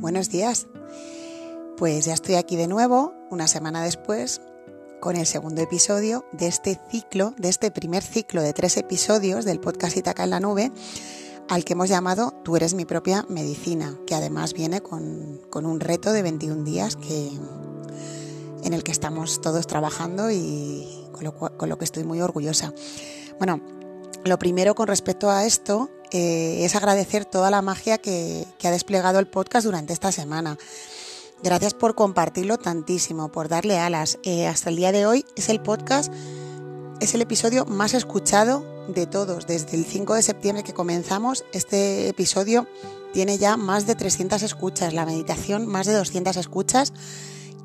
buenos días. Pues ya estoy aquí de nuevo, una semana después, con el segundo episodio de este ciclo, de este primer ciclo de tres episodios del podcast Itaca en la Nube, al que hemos llamado Tú eres mi propia medicina, que además viene con, un reto de 21 días que, en el que estamos todos trabajando y con con lo que estoy muy orgullosa. Bueno, lo primero con respecto a esto eh, es agradecer toda la magia que, ha desplegado el podcast durante esta semana. Gracias por compartirlo tantísimo, por darle alas. Eh, hasta el día de hoy es el podcast, es el episodio más escuchado de todos. Desde el 5 de septiembre que comenzamos, este episodio tiene ya más de 300 escuchas, la meditación más de 200 escuchas,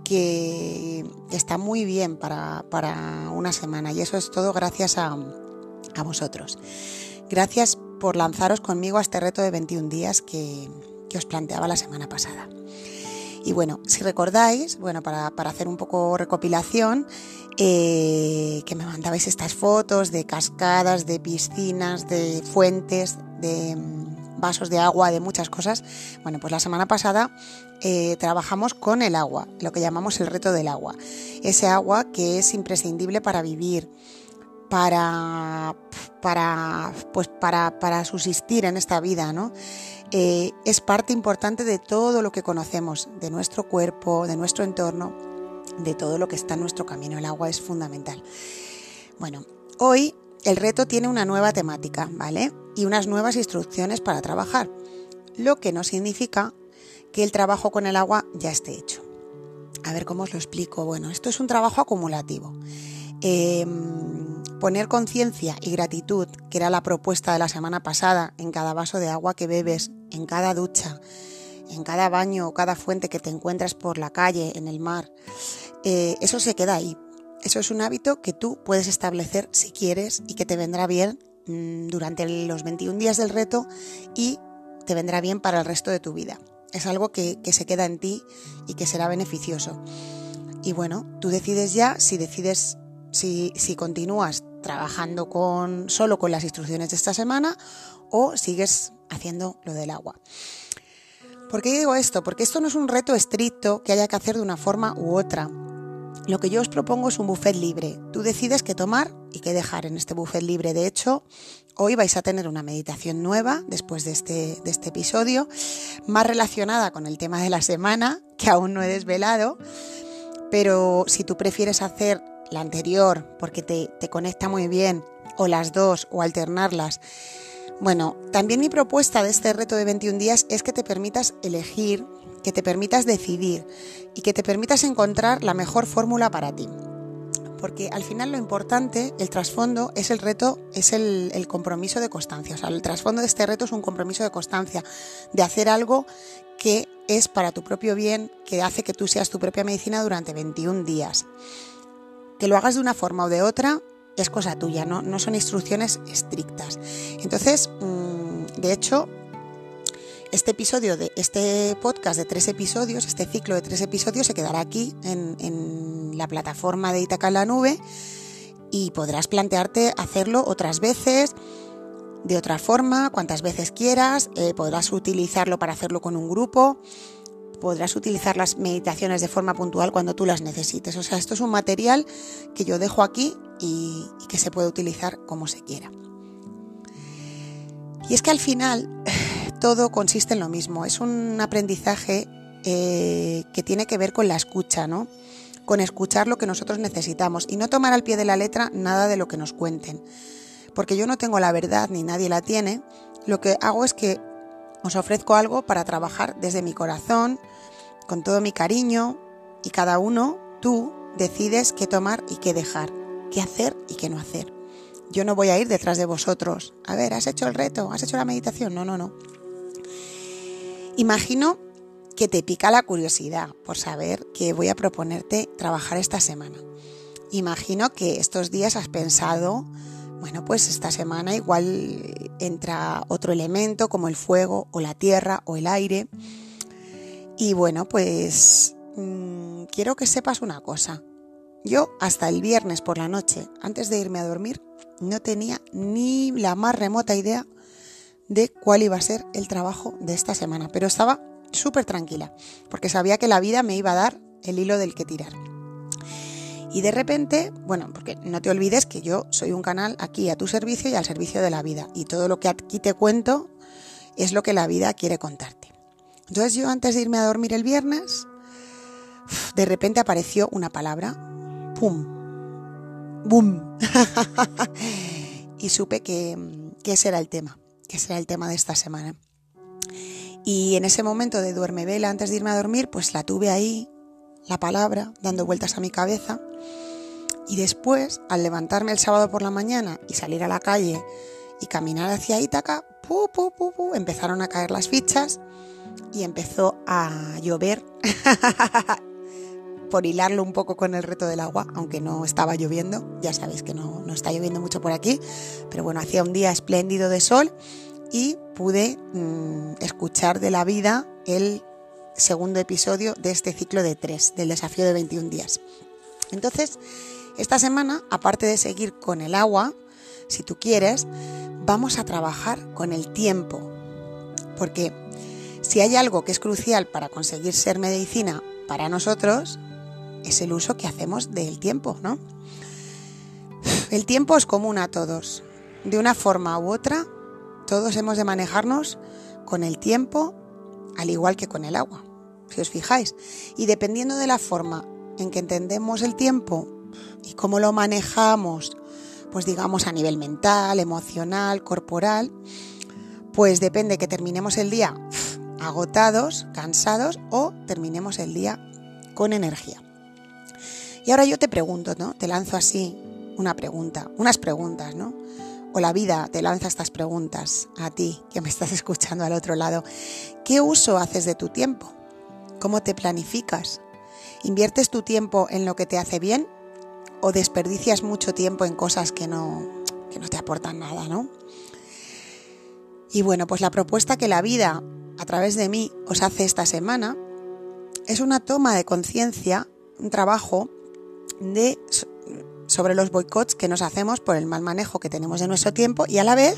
que está muy bien para, para una semana. Y eso es todo gracias a, a vosotros. Gracias por lanzaros conmigo a este reto de 21 días que, os planteaba la semana pasada. Y bueno, si recordáis, bueno, para, hacer un poco recopilación, eh, que me mandabais estas fotos de cascadas, de piscinas, de fuentes, de mm, vasos de agua, de muchas cosas. Bueno, pues la semana pasada eh, trabajamos con el agua, lo que llamamos el reto del agua. Ese agua que es imprescindible para vivir, para, para, pues para, para subsistir en esta vida, ¿no? Eh, es parte importante de todo lo que conocemos, de nuestro cuerpo, de nuestro entorno, de todo lo que está en nuestro camino. El agua es fundamental. Bueno, hoy el reto tiene una nueva temática, ¿vale? Y unas nuevas instrucciones para trabajar, lo que no significa que el trabajo con el agua ya esté hecho. A ver cómo os lo explico. Bueno, esto es un trabajo acumulativo. Em, poner conciencia y gratitud, que era la propuesta de la semana pasada, en cada vaso de agua que bebes, en cada ducha, en cada baño o cada fuente que te encuentras por la calle, en el mar, eh, eso se queda ahí. Eso es un hábito que tú puedes establecer si quieres y que te vendrá bien mm, durante los 21 días del reto y te vendrá bien para el resto de tu vida. Es algo que, que se queda en ti y que será beneficioso. Y bueno, tú decides ya si decides si, continúas trabajando con, solo con las instrucciones de esta semana o sigues haciendo lo del agua. ¿Por qué digo esto? Porque esto no es un reto estricto que haya que hacer de una forma u otra. Lo que yo os propongo es un buffet libre. Tú decides qué tomar y qué dejar en este buffet libre. De hecho, hoy vais a tener una meditación nueva después de este, de este episodio, más relacionada con el tema de la semana, que aún no he desvelado. Pero si tú prefieres hacer la anterior porque te, conecta muy bien, o las dos, o alternarlas. Bueno, también mi propuesta de este reto de 21 días es que te permitas elegir, que te permitas decidir y que te permitas encontrar la mejor fórmula para ti. Porque al final lo importante, el trasfondo, es el reto, es el, el, compromiso de constancia. O sea, el trasfondo de este reto es un compromiso de constancia, de hacer algo que es para tu propio bien, que hace que tú seas tu propia medicina durante 21 días. Que lo hagas de una forma o de otra es cosa tuya, no, no son instrucciones estrictas. Entonces, mm, de hecho, este episodio de este podcast de tres episodios, este ciclo de tres episodios se quedará aquí en, la plataforma de Itaca en la nube y podrás plantearte hacerlo otras veces, de otra forma, cuantas veces quieras, eh, podrás utilizarlo para hacerlo con un grupo podrás utilizar las meditaciones de forma puntual cuando tú las necesites. O sea, esto es un material que yo dejo aquí y, que se puede utilizar como se quiera. Y es que al final todo consiste en lo mismo, es un aprendizaje eh, que tiene que ver con la escucha, ¿no? Con escuchar lo que nosotros necesitamos y no tomar al pie de la letra nada de lo que nos cuenten. Porque yo no tengo la verdad ni nadie la tiene, lo que hago es que os ofrezco algo para trabajar desde mi corazón, con todo mi cariño, y cada uno, tú, decides qué tomar y qué dejar, qué hacer y qué no hacer. Yo no voy a ir detrás de vosotros. A ver, ¿has hecho el reto? ¿Has hecho la meditación? No, no, no. Imagino que te pica la curiosidad por saber qué voy a proponerte trabajar esta semana. Imagino que estos días has pensado bueno, pues esta semana igual entra otro elemento como el fuego o la tierra o el aire. Y bueno, pues mm, quiero que sepas una cosa. Yo hasta el viernes por la noche, antes de irme a dormir, no tenía ni la más remota idea de cuál iba a ser el trabajo de esta semana, pero estaba súper tranquila, porque sabía que la vida me iba a dar el hilo del que tirar. Y de repente, bueno, porque no te olvides que yo soy un canal aquí a tu servicio y al servicio de la vida. Y todo lo que aquí te cuento es lo que la vida quiere contarte. Entonces yo antes de irme a dormir el viernes, de repente apareció una palabra, ¡pum! ¡Bum! y supe que, que ese era el tema, que ese era el tema de esta semana. Y en ese momento de duerme vela antes de irme a dormir, pues la tuve ahí, la palabra, dando vueltas a mi cabeza. Y después, al levantarme el sábado por la mañana y salir a la calle y caminar hacia Ítaca, pu, pu, pu, empezaron a caer las fichas y empezó a llover por hilarlo un poco con el reto del agua, aunque no estaba lloviendo, ya sabéis que no, no está lloviendo mucho por aquí, pero bueno, hacía un día espléndido de sol y pude mm, escuchar de la vida el segundo episodio de este ciclo de tres, del desafío de 21 días. Entonces, esta semana, aparte de seguir con el agua, si tú quieres, vamos a trabajar con el tiempo, porque si hay algo que es crucial para conseguir ser medicina para nosotros, es el uso que hacemos del tiempo, ¿no? El tiempo es común a todos. De una forma u otra, todos hemos de manejarnos con el tiempo al igual que con el agua, si os fijáis. Y dependiendo de la forma en que entendemos el tiempo y cómo lo manejamos, pues digamos a nivel mental, emocional, corporal, pues depende que terminemos el día agotados, cansados o terminemos el día con energía. Y ahora yo te pregunto, ¿no? Te lanzo así una pregunta, unas preguntas, ¿no? O la vida te lanza estas preguntas a ti que me estás escuchando al otro lado. ¿Qué uso haces de tu tiempo? ¿Cómo te planificas? ¿Inviertes tu tiempo en lo que te hace bien o desperdicias mucho tiempo en cosas que no, que no te aportan nada, ¿no? Y bueno, pues la propuesta que la vida a través de mí os hace esta semana es una toma de conciencia, un trabajo de, sobre los boicots que nos hacemos por el mal manejo que tenemos de nuestro tiempo y a la vez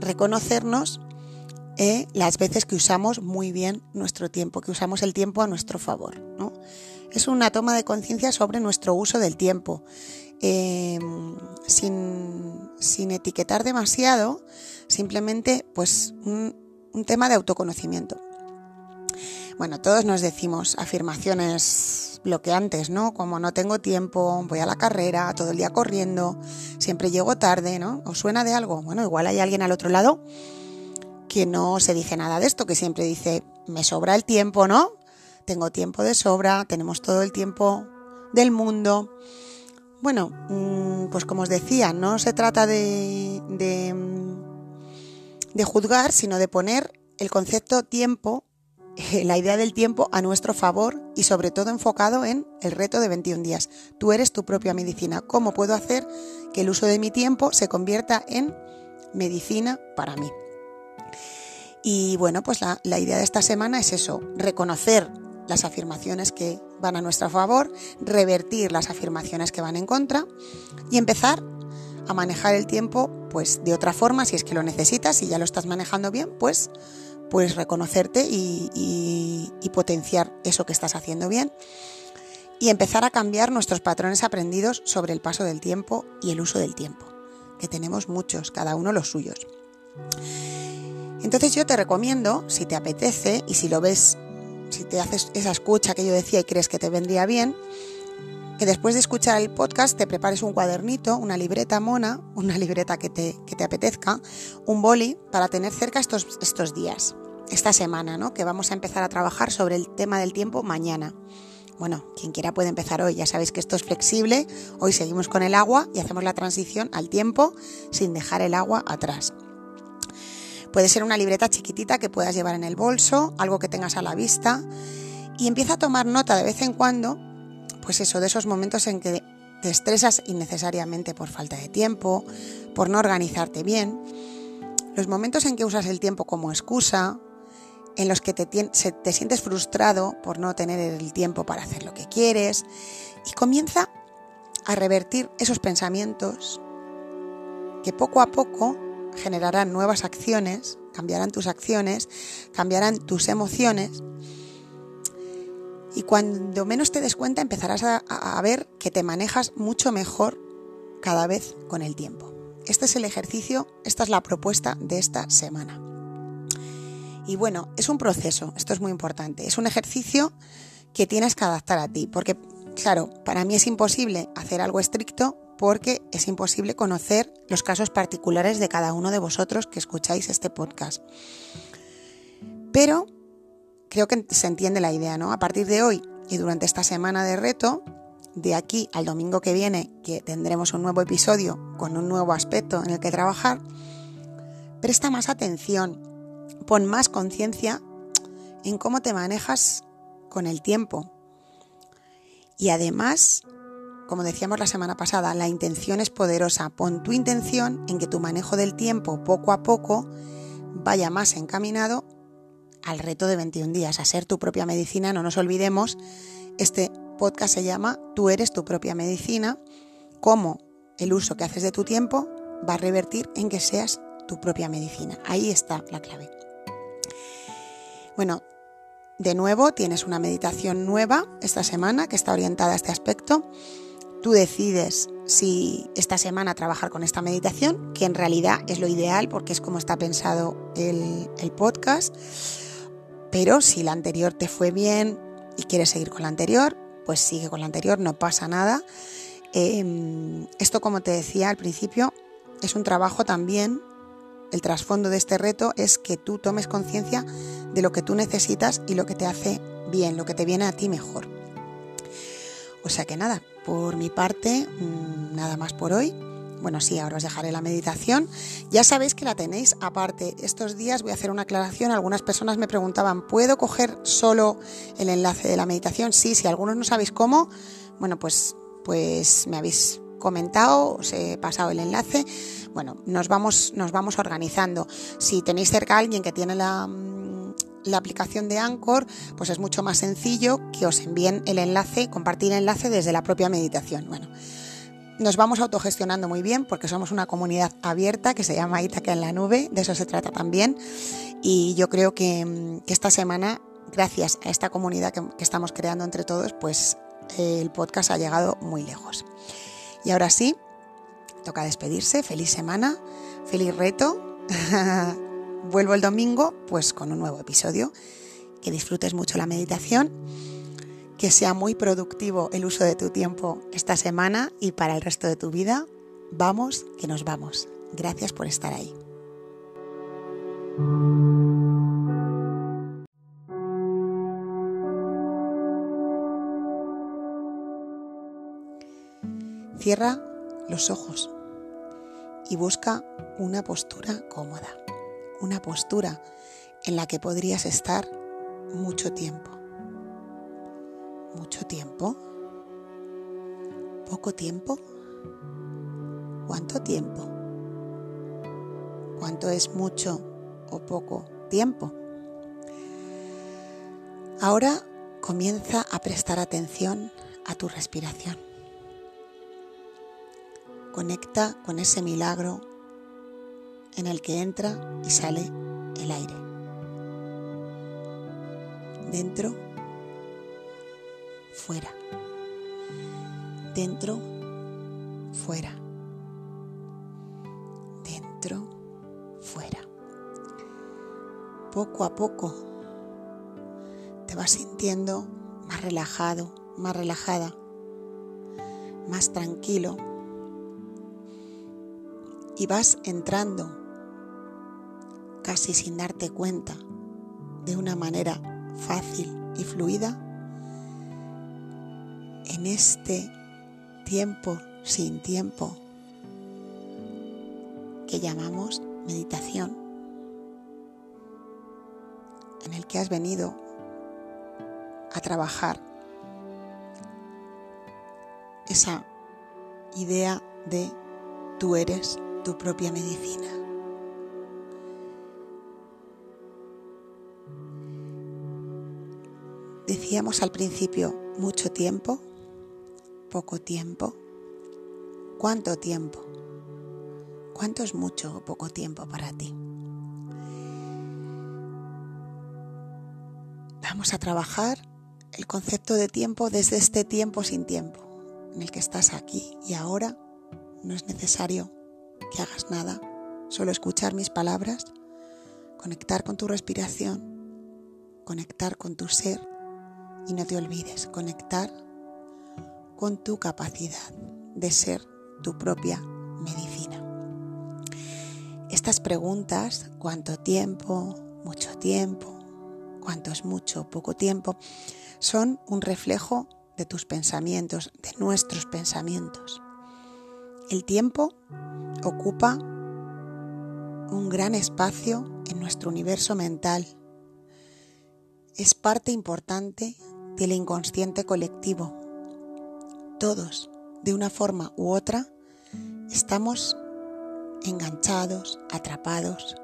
reconocernos eh, las veces que usamos muy bien nuestro tiempo, que usamos el tiempo a nuestro favor. ¿no? Es una toma de conciencia sobre nuestro uso del tiempo, em, sin, sin, etiquetar demasiado, simplemente pues un, un tema de autoconocimiento. Bueno, todos nos decimos afirmaciones bloqueantes, ¿no? Como no tengo tiempo, voy a la carrera, todo el día corriendo, siempre llego tarde, ¿no? ¿Os suena de algo? Bueno, igual hay alguien al otro lado que no se dice nada de esto, que siempre dice, me sobra el tiempo, ¿no? Tengo tiempo de sobra, tenemos todo el tiempo del mundo. Bueno, mm, pues como os decía, no se trata de, de, de juzgar, sino de poner el concepto tiempo la idea del tiempo a nuestro favor y sobre todo enfocado en el reto de 21 días. Tú eres tu propia medicina. ¿Cómo puedo hacer que el uso de mi tiempo se convierta en medicina para mí? Y bueno, pues la, la idea de esta semana es eso, reconocer las afirmaciones que van a nuestro favor, revertir las afirmaciones que van en contra y empezar a manejar el tiempo pues de otra forma si es que lo necesitas, si ya lo estás manejando bien, pues pues reconocerte y, potenciar eso que estás haciendo bien y empezar a cambiar nuestros patrones aprendidos sobre el paso del tiempo y el uso del tiempo, que tenemos muchos, cada uno los suyos. Entonces yo te recomiendo, si te apetece y si lo ves, si te haces esa escucha que yo decía y crees que te vendría bien, que después de escuchar el podcast te prepares un cuadernito, una libreta mona, una libreta que te, que te apetezca, un boli para tener cerca estos, estos días, esta semana, ¿no? que vamos a empezar a trabajar sobre el tema del tiempo mañana. Bueno, quien quiera puede empezar hoy, ya sabéis que esto es flexible, hoy seguimos con el agua y hacemos la transición al tiempo sin dejar el agua atrás. Puede ser una libreta chiquitita que puedas llevar en el bolso, algo que tengas a la vista y empieza a tomar nota de vez en cuando pues eso, de esos momentos en que te estresas innecesariamente por falta de tiempo, por no organizarte bien, los momentos en que usas el tiempo como excusa, en los que te, te sientes frustrado por no tener el tiempo para hacer lo que quieres, y comienza a revertir esos pensamientos que poco a poco generarán nuevas acciones, cambiarán tus acciones, cambiarán tus emociones. Y cuando menos te des cuenta empezarás a, a ver que te manejas mucho mejor cada vez con el tiempo. Este es el ejercicio, esta es la propuesta de esta semana. Y bueno, es un proceso, esto es muy importante. Es un ejercicio que tienes que adaptar a ti, porque claro, para mí es imposible hacer algo estricto porque es imposible conocer los casos particulares de cada uno de vosotros que escucháis este podcast. Pero creo que se entiende la idea, ¿no? A partir de hoy y durante esta semana de reto, de aquí al domingo que viene, que tendremos un nuevo episodio con un nuevo aspecto en el que trabajar, presta más atención, pon más conciencia en cómo te manejas con el tiempo. Y además, como decíamos la semana pasada, la intención es poderosa. Pon tu intención en que tu manejo del tiempo poco a poco vaya más encaminado al reto de 21 días, a ser tu propia medicina. No nos olvidemos, este podcast se llama Tú eres tu propia medicina, cómo el uso que haces de tu tiempo va a revertir en que seas tu propia medicina. Ahí está la clave. Bueno, de nuevo tienes una meditación nueva esta semana que está orientada a este aspecto. Tú decides si esta semana trabajar con esta meditación, que en realidad es lo ideal porque es como está pensado el, el podcast. Pero si la anterior te fue bien y quieres seguir con la anterior, pues sigue con la anterior, no pasa nada. Em, esto, como te decía al principio, es un trabajo también, el trasfondo de este reto es que tú tomes conciencia de lo que tú necesitas y lo que te hace bien, lo que te viene a ti mejor. O sea que nada, por mi parte, mm, nada más por hoy. Bueno, sí, ahora os dejaré la meditación. Ya sabéis que la tenéis aparte. Estos días voy a hacer una aclaración. Algunas personas me preguntaban, ¿puedo coger solo el enlace de la meditación? Sí, si algunos no sabéis cómo, bueno, pues, pues me habéis comentado, os he pasado el enlace. Bueno, nos vamos, nos vamos organizando. Si tenéis cerca a alguien que tiene la, la aplicación de Anchor, pues es mucho más sencillo que os envíen el enlace, compartir el enlace desde la propia meditación. Bueno, nos vamos autogestionando muy bien porque somos una comunidad abierta que se llama Itaca en la nube, de eso se trata también. Y yo creo que, esta semana, gracias a esta comunidad que, estamos creando entre todos, pues el podcast ha llegado muy lejos. Y ahora sí, toca despedirse. Feliz semana, feliz reto. Vuelvo el domingo pues con un nuevo episodio. Que disfrutes mucho la meditación que sea muy productivo el uso de tu tiempo esta semana y para el resto de tu vida. Vamos, que nos vamos. Gracias por estar ahí. Cierra los ojos y busca una postura cómoda, una postura en la que podrías estar mucho tiempo mucho tiempo? ¿Poco tiempo? ¿Cuánto tiempo? ¿Cuánto es mucho o poco tiempo? Ahora comienza a prestar atención a tu respiración. Conecta con ese milagro en el que entra y sale el aire. Dentro fuera. Dentro, fuera. Dentro, fuera. Poco a poco te vas sintiendo más relajado, más relajada, más tranquilo y vas entrando casi sin darte cuenta de una manera fácil y fluida en este tiempo sin tiempo que llamamos meditación, en el que has venido a trabajar esa idea de tú eres tu propia medicina. Decíamos al principio mucho tiempo poco tiempo? ¿Cuánto tiempo? ¿Cuánto es mucho o poco tiempo para ti? Vamos a trabajar el concepto de tiempo desde este tiempo sin tiempo, en el que estás aquí y ahora. No es necesario que hagas nada, solo escuchar mis palabras, conectar con tu respiración, conectar con tu ser y no te olvides, conectar con tu capacidad de ser tu propia medicina. Estas preguntas, cuánto tiempo, mucho tiempo, cuánto es mucho, poco tiempo, son un reflejo de tus pensamientos, de nuestros pensamientos. El tiempo ocupa un gran espacio en nuestro universo mental. Es parte importante del inconsciente colectivo. Todos, de una forma u otra, estamos enganchados, atrapados,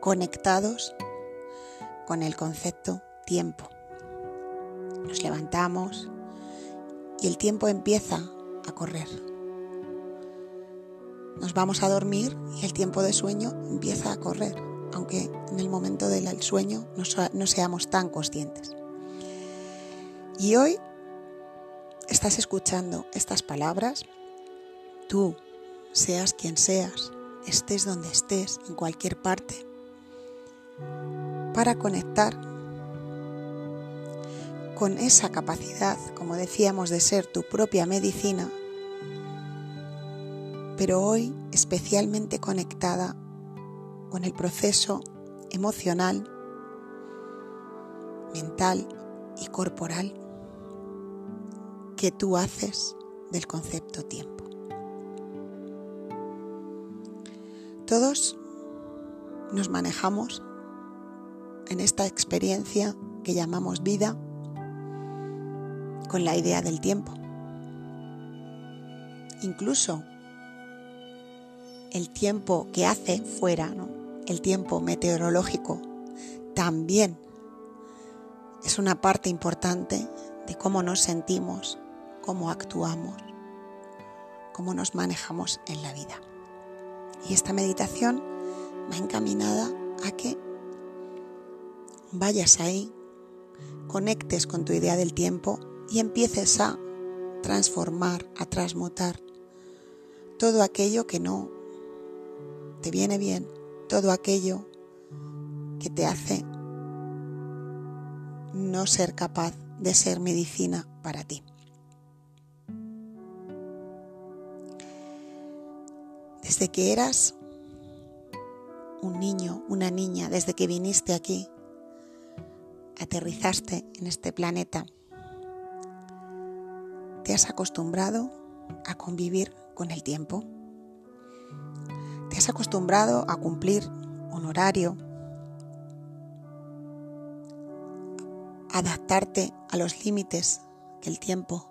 conectados con el concepto tiempo. Nos levantamos y el tiempo empieza a correr. Nos vamos a dormir y el tiempo de sueño empieza a correr, aunque en el momento del sueño no, seamos tan conscientes. Y hoy estás escuchando estas palabras, tú, seas quien seas, estés donde estés, en cualquier parte, para conectar con esa capacidad, como decíamos, de ser tu propia medicina, pero hoy especialmente conectada con el proceso emocional, mental y corporal que tú haces del concepto tiempo. Todos nos manejamos en esta experiencia que llamamos vida con la idea del tiempo. Incluso el tiempo que hace fuera, el tiempo meteorológico, también es una parte importante de cómo nos sentimos, cómo actuamos, cómo nos manejamos en la vida. Y esta meditación va encaminada a que vayas ahí, conectes con tu idea del tiempo y empieces a transformar, a transmutar todo aquello que no te viene bien, todo aquello que te hace no ser capaz de ser medicina para ti. Desde que eras un niño, una niña, desde que viniste aquí, aterrizaste en este planeta, ¿Te has acostumbrado a convivir con el tiempo? ¿Te has acostumbrado a cumplir un horario? Adaptarte a los límites que el tiempo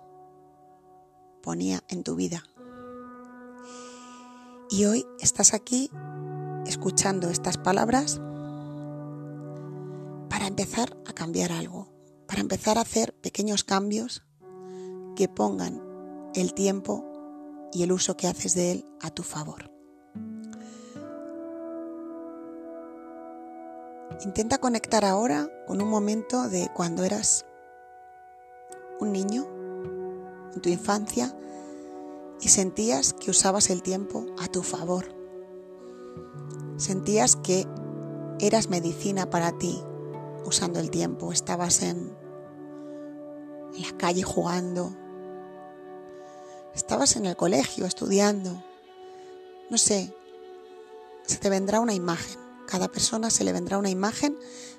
ponía en tu vida. Y hoy estás aquí escuchando estas palabras para empezar a cambiar algo, para empezar a hacer pequeños cambios que pongan el tiempo y el uso que haces de él a tu favor. Intenta conectar ahora con un momento de cuando eras un niño, en tu infancia, y sentías que usabas el tiempo a tu favor. Sentías que eras medicina para ti usando el tiempo. Estabas en la calle jugando, estabas en el colegio estudiando, no sé, se te vendrá una imagen. Cada persona se le vendrá una imagen,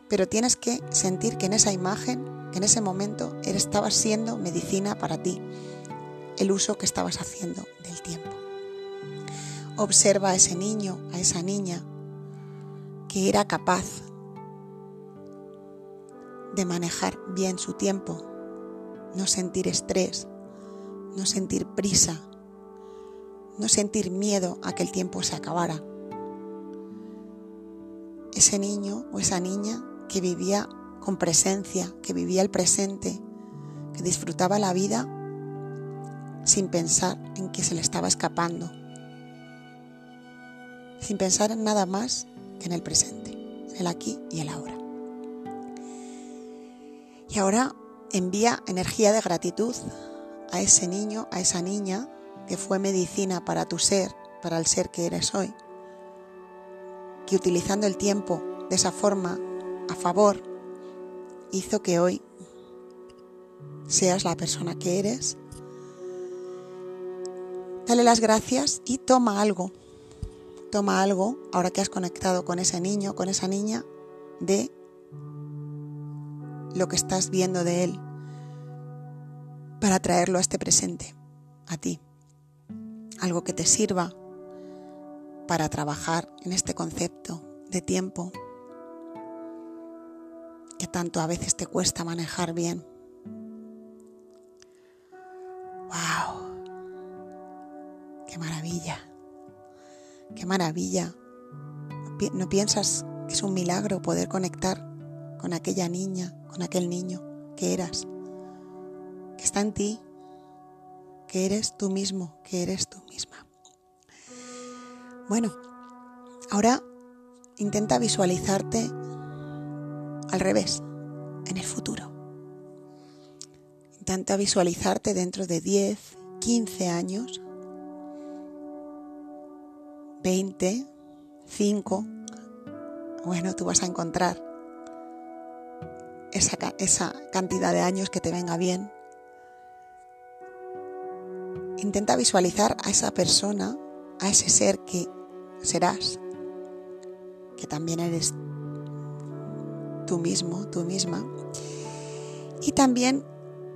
pero tienes que sentir que en esa imagen, en ese momento, estabas siendo medicina para ti, el uso que estabas haciendo del tiempo. Observa a ese niño, a esa niña, que era capaz de manejar bien su tiempo, no sentir estrés, no sentir prisa, no sentir miedo a que el tiempo se acabara. Ese niño o esa niña que vivía con presencia, que vivía el presente, que disfrutaba la vida sin pensar en que se le estaba escapando, sin pensar en nada más que en el presente, en el aquí y el ahora. Y ahora envía energía de gratitud a ese niño, a esa niña que fue medicina para tu ser, para el ser que eres hoy. Que utilizando el tiempo de esa forma a favor hizo que hoy seas la persona que eres. Dale las gracias y toma algo. Toma algo, ahora que has conectado con ese niño, con esa niña, de lo que estás viendo de él para traerlo a este presente, a ti. Algo que te sirva para trabajar en este concepto de tiempo que tanto a veces te cuesta manejar bien. Maravilla! ¡Qué maravilla! ¿No piensas que es un milagro poder conectar con aquella niña, con aquel niño que eras? Que está en ti, que eres tú mismo, que eres tú misma. Bueno, ahora intenta visualizarte al revés, en el futuro. Intenta visualizarte dentro de 10, 15 años, 20, 5. Bueno, tú vas a encontrar esa, esa cantidad de años que te venga bien. Intenta visualizar a esa persona, a ese ser que serás, que también eres tú mismo, tú misma. Y también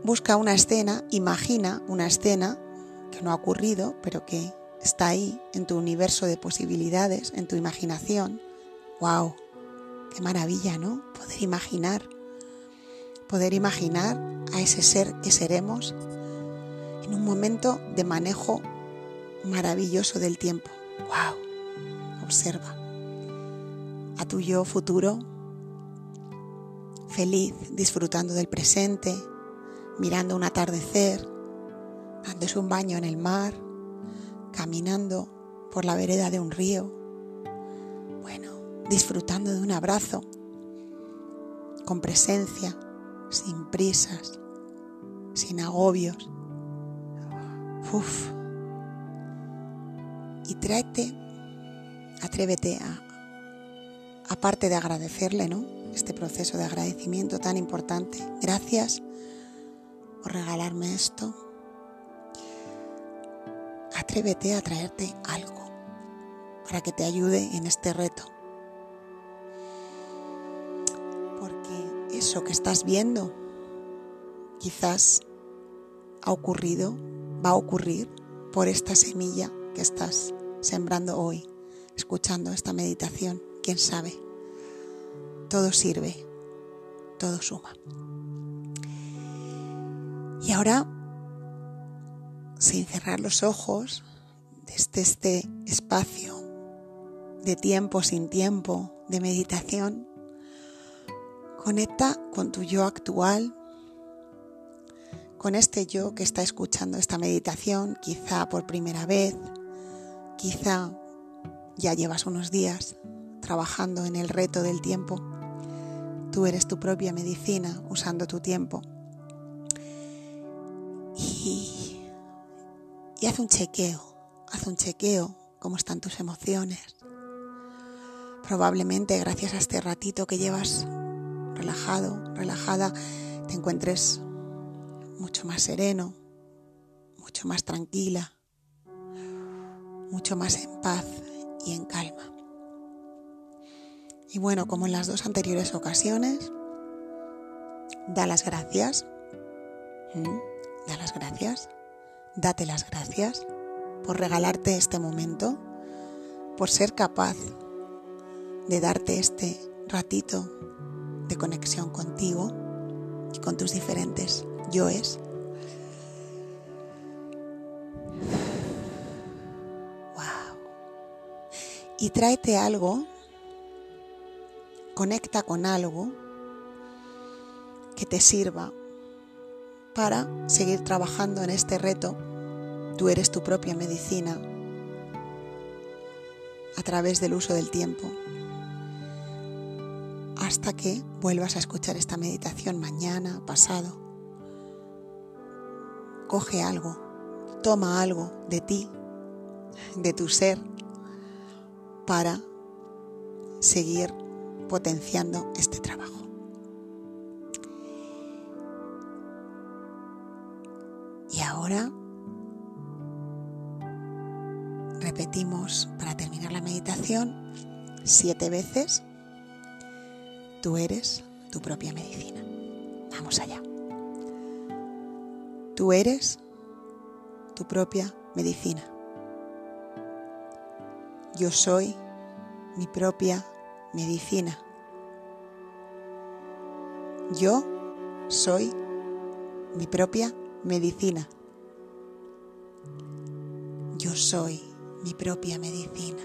busca una escena, imagina una escena que no ha ocurrido, pero que está ahí en tu universo de posibilidades, en tu imaginación. ¡Wow! ¡Qué maravilla, ¿no? Poder imaginar. Poder imaginar a ese ser que seremos en un momento de manejo maravilloso del tiempo. ¡Wow! Observa a tu yo futuro feliz, disfrutando del presente, mirando un atardecer, dándose un baño en el mar, caminando por la vereda de un río, bueno, disfrutando de un abrazo, con presencia, sin prisas, sin agobios. Uf. Y tráete, atrévete a, aparte de agradecerle, ¿no? este proceso de agradecimiento tan importante. Gracias por regalarme esto. Atrévete a traerte algo para que te ayude en este reto. Porque eso que estás viendo quizás ha ocurrido, va a ocurrir por esta semilla que estás sembrando hoy, escuchando esta meditación. ¿Quién sabe? todo sirve, todo suma. Y ahora, sin cerrar los ojos, desde este espacio de tiempo sin tiempo, de meditación, conecta con tu yo actual, con este yo que está escuchando esta meditación, quizá por primera vez, quizá ya llevas unos días trabajando en el reto del tiempo. Tú eres tu propia medicina usando tu tiempo. Y haz un chequeo, haz un chequeo, cómo están tus emociones. Probablemente gracias a este ratito que llevas relajado, relajada, te encuentres mucho más sereno, mucho más tranquila, mucho más en paz y en calma. Y bueno, como en las dos anteriores ocasiones, da las gracias. ¿Mm? Da las gracias. Date las gracias por regalarte este momento, por ser capaz de darte este ratito de conexión contigo y con tus diferentes yoes. Wow. Y tráete algo Conecta con algo que te sirva para seguir trabajando en este reto. Tú eres tu propia medicina a través del uso del tiempo. hasta que vuelvas a escuchar esta meditación mañana, pasado. Coge algo, toma algo de ti, de tu ser, para seguir potenciando este trabajo. Ahora repetimos para terminar la meditación siete veces. Tú eres tu propia medicina. Vamos allá. Tú eres tu propia medicina. Yo soy mi propia medicina. Yo soy mi propia medicina. Yo soy mi propia medicina.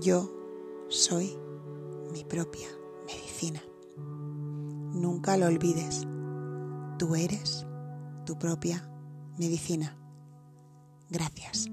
Yo soy mi propia medicina. Nunca lo olvides. Tú eres tu propia medicina. Gracias.